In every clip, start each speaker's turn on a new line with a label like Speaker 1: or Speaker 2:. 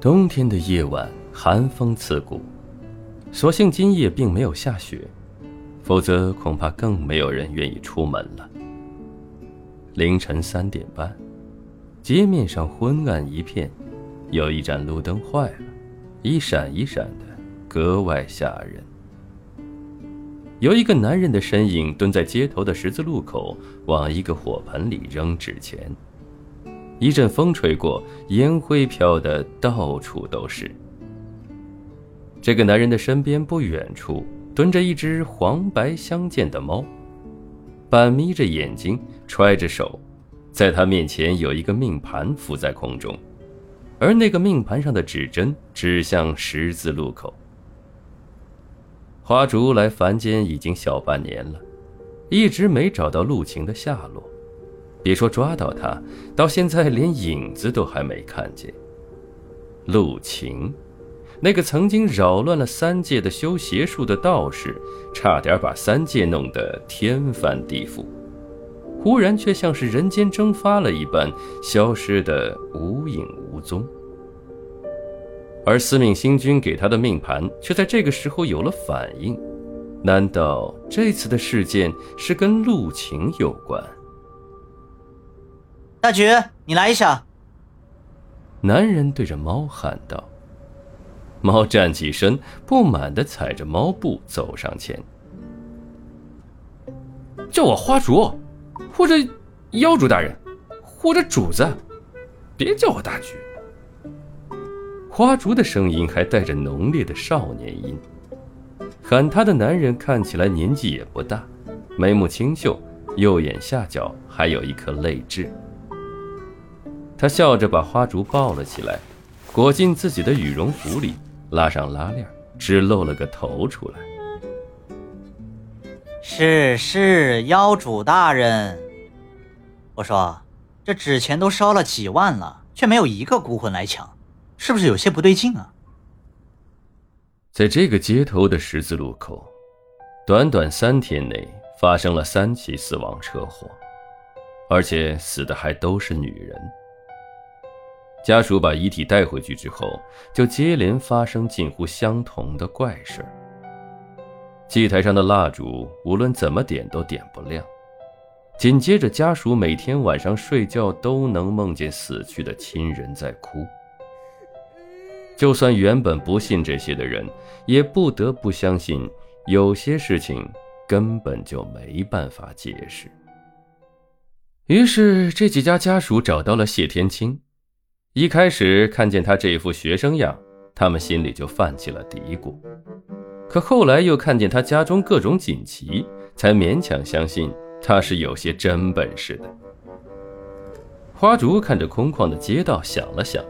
Speaker 1: 冬天的夜晚，寒风刺骨。所幸今夜并没有下雪，否则恐怕更没有人愿意出门了。凌晨三点半，街面上昏暗一片，有一盏路灯坏了，一闪一闪的，格外吓人。有一个男人的身影蹲在街头的十字路口，往一个火盆里扔纸钱。一阵风吹过，烟灰飘得到处都是。这个男人的身边不远处蹲着一只黄白相间的猫，半眯着眼睛，揣着手，在他面前有一个命盘浮在空中，而那个命盘上的指针指向十字路口。花烛来凡间已经小半年了，一直没找到陆晴的下落。别说抓到他，到现在连影子都还没看见。陆晴，那个曾经扰乱了三界的修邪术的道士，差点把三界弄得天翻地覆，忽然却像是人间蒸发了一般，消失得无影无踪。而司命星君给他的命盘，却在这个时候有了反应。难道这次的事件是跟陆晴有关？
Speaker 2: 大菊，你来一下。
Speaker 1: 男人对着猫喊道。猫站起身，不满地踩着猫步走上前。
Speaker 3: 叫我花烛，或者妖主大人，或者主子，别叫我大菊。
Speaker 1: 花烛的声音还带着浓烈的少年音。喊他的男人看起来年纪也不大，眉目清秀，右眼下角还有一颗泪痣。他笑着把花烛抱了起来，裹进自己的羽绒服里，拉上拉链，只露了个头出来。
Speaker 2: 是是，妖主大人。我说，这纸钱都烧了几万了，却没有一个孤魂来抢，是不是有些不对劲啊？
Speaker 1: 在这个街头的十字路口，短短三天内发生了三起死亡车祸，而且死的还都是女人。家属把遗体带回去之后，就接连发生近乎相同的怪事祭台上的蜡烛无论怎么点都点不亮。紧接着，家属每天晚上睡觉都能梦见死去的亲人在哭。就算原本不信这些的人，也不得不相信，有些事情根本就没办法解释。于是，这几家家属找到了谢天青。一开始看见他这副学生样，他们心里就泛起了嘀咕。可后来又看见他家中各种锦旗，才勉强相信他是有些真本事的。花烛看着空旷的街道，想了想，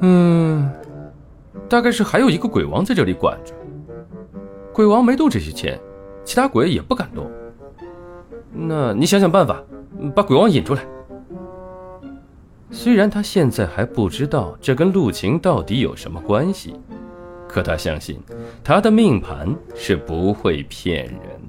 Speaker 3: 嗯，大概是还有一个鬼王在这里管着。鬼王没动这些钱，其他鬼也不敢动。那你想想办法，把鬼王引出来。
Speaker 1: 虽然他现在还不知道这跟陆晴到底有什么关系，可他相信他的命盘是不会骗人。